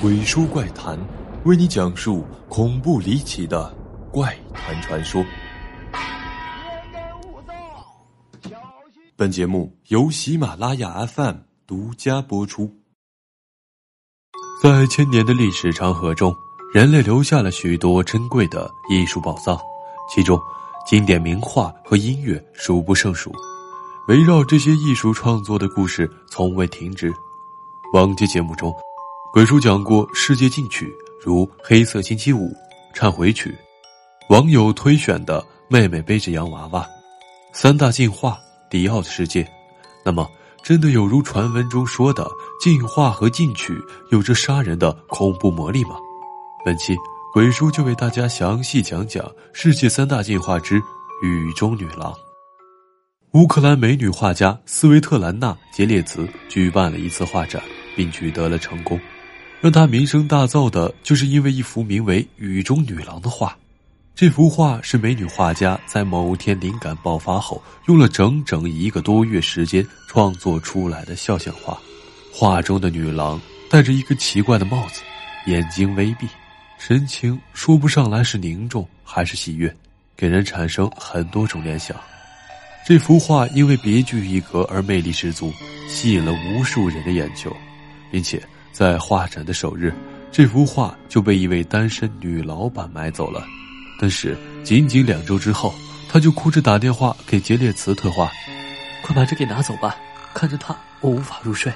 鬼书怪谈，为你讲述恐怖离奇的怪谈传说。本节目由喜马拉雅 FM 独家播出。在千年的历史长河中，人类留下了许多珍贵的艺术宝藏，其中经典名画和音乐数不胜数。围绕这些艺术创作的故事从未停止。往期节目中，鬼叔讲过世界禁曲，如《黑色星期五》《忏悔曲》，网友推选的《妹妹背着洋娃娃》，三大进化《迪奥的世界》。那么，真的有如传闻中说的进化和禁曲有着杀人的恐怖魔力吗？本期鬼叔就为大家详细讲讲世界三大进化之《雨中女郎》。乌克兰美女画家斯维特兰娜·杰列茨举办了一次画展，并取得了成功。让她名声大噪的，就是因为一幅名为《雨中女郎》的画。这幅画是美女画家在某天灵感爆发后，用了整整一个多月时间创作出来的肖像画。画中的女郎戴着一个奇怪的帽子，眼睛微闭，神情说不上来是凝重还是喜悦，给人产生很多种联想。这幅画因为别具一格而魅力十足，吸引了无数人的眼球，并且在画展的首日，这幅画就被一位单身女老板买走了。但是仅仅两周之后，他就哭着打电话给杰列茨特画：“快把这给拿走吧！看着它，我无法入睡，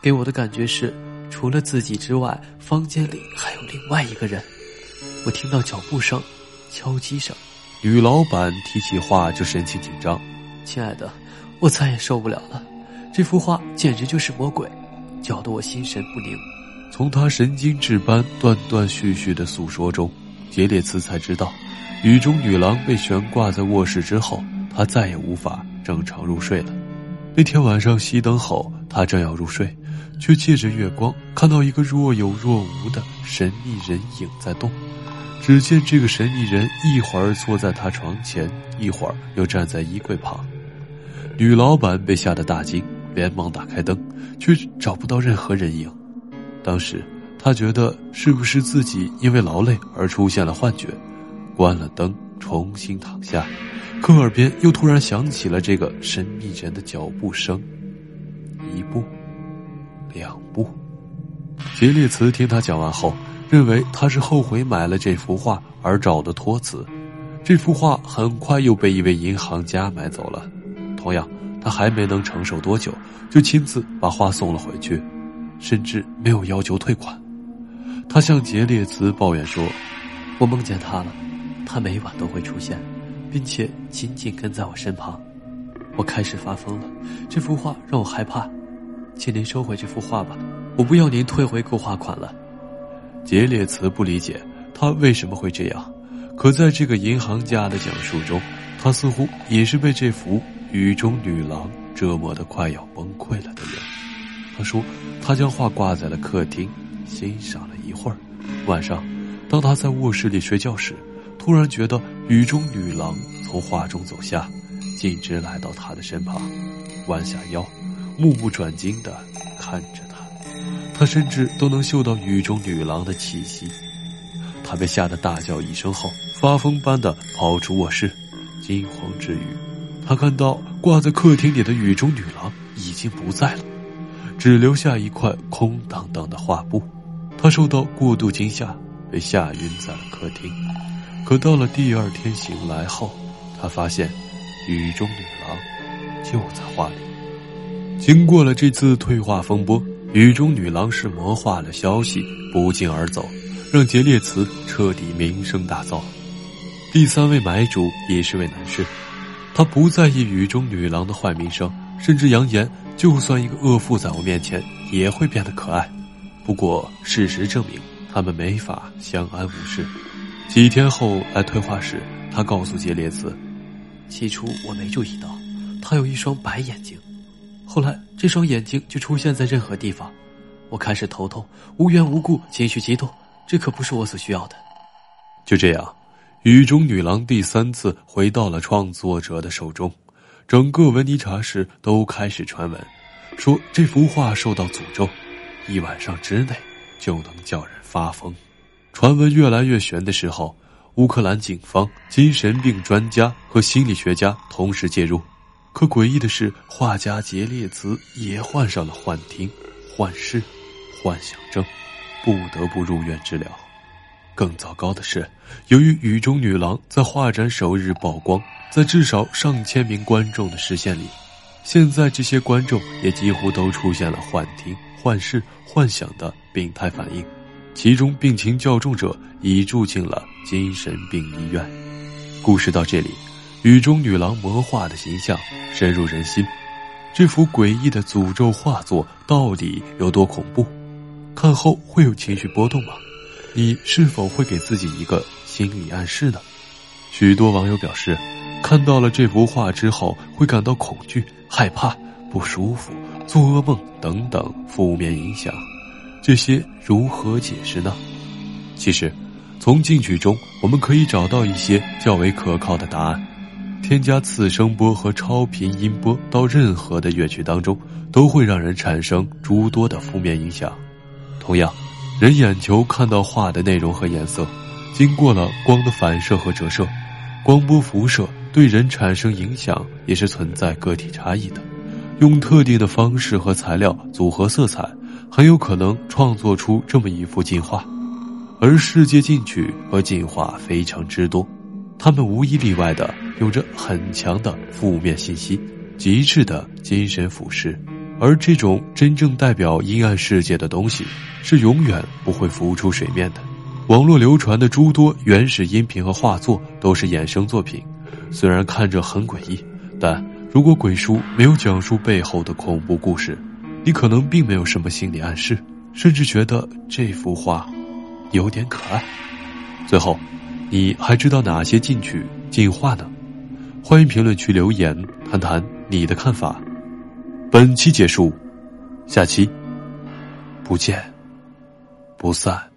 给我的感觉是，除了自己之外，房间里还有另外一个人。我听到脚步声、敲击声。”女老板提起画就神情紧张。亲爱的，我再也受不了了，这幅画简直就是魔鬼，搅得我心神不宁。从他神经质般断断续续的诉说中，杰列茨才知道，雨中女郎被悬挂在卧室之后，他再也无法正常入睡了。那天晚上熄灯后，他正要入睡，却借着月光看到一个若有若无的神秘人影在动。只见这个神秘人一会儿坐在他床前，一会儿又站在衣柜旁。女老板被吓得大惊，连忙打开灯，却找不到任何人影。当时他觉得是不是自己因为劳累而出现了幻觉，关了灯，重新躺下，可耳边又突然响起了这个神秘人的脚步声。一步，两步。杰列茨听他讲完后，认为他是后悔买了这幅画而找的托词。这幅画很快又被一位银行家买走了。同样，他还没能承受多久，就亲自把画送了回去，甚至没有要求退款。他向杰列茨抱怨说：“我梦见他了，他每晚都会出现，并且紧紧跟在我身旁。我开始发疯了，这幅画让我害怕，请您收回这幅画吧，我不要您退回购画款了。”杰列茨不理解他为什么会这样，可在这个银行家的讲述中，他似乎也是被这幅。雨中女郎折磨的快要崩溃了的人，他说：“他将画挂在了客厅，欣赏了一会儿。晚上，当他在卧室里睡觉时，突然觉得雨中女郎从画中走下，径直来到他的身旁，弯下腰，目不转睛的看着他。他甚至都能嗅到雨中女郎的气息。他被吓得大叫一声后，发疯般的跑出卧室，惊慌之余。”他看到挂在客厅里的雨中女郎已经不在了，只留下一块空荡荡的画布。他受到过度惊吓，被吓晕在了客厅。可到了第二天醒来后，他发现雨中女郎就在画里。经过了这次退化风波，雨中女郎是魔化了消息不胫而走，让杰列茨彻底名声大噪。第三位买主也是位男士。他不在意雨中女郎的坏名声，甚至扬言，就算一个恶妇在我面前，也会变得可爱。不过，事实证明，他们没法相安无事。几天后来退化时，他告诉杰列茨：“起初我没注意到，他有一双白眼睛，后来这双眼睛就出现在任何地方。我开始头痛，无缘无故情绪激动，这可不是我所需要的。”就这样。雨中女郎第三次回到了创作者的手中，整个文尼查市都开始传闻，说这幅画受到诅咒，一晚上之内就能叫人发疯。传闻越来越悬的时候，乌克兰警方、精神病专家和心理学家同时介入。可诡异的是，画家杰列茨也患上了幻听、幻视、幻想症，不得不入院治疗。更糟糕的是，由于《雨中女郎》在画展首日曝光，在至少上千名观众的视线里，现在这些观众也几乎都出现了幻听、幻视、幻想的病态反应，其中病情较重者已住进了精神病医院。故事到这里，《雨中女郎》魔化的形象深入人心，这幅诡异的诅咒画作到底有多恐怖？看后会有情绪波动吗？你是否会给自己一个心理暗示呢？许多网友表示，看到了这幅画之后会感到恐惧、害怕、不舒服、做噩梦等等负面影响。这些如何解释呢？其实，从进去中我们可以找到一些较为可靠的答案。添加次声波和超频音波到任何的乐曲当中，都会让人产生诸多的负面影响。同样。人眼球看到画的内容和颜色，经过了光的反射和折射，光波辐射对人产生影响也是存在个体差异的。用特定的方式和材料组合色彩，很有可能创作出这么一幅进化。而世界进取和进化非常之多，他们无一例外的有着很强的负面信息，极致的精神腐蚀。而这种真正代表阴暗世界的东西，是永远不会浮出水面的。网络流传的诸多原始音频和画作都是衍生作品，虽然看着很诡异，但如果鬼书没有讲述背后的恐怖故事，你可能并没有什么心理暗示，甚至觉得这幅画有点可爱。最后，你还知道哪些进去进化呢？欢迎评论区留言谈谈你的看法。本期结束，下期不见不散。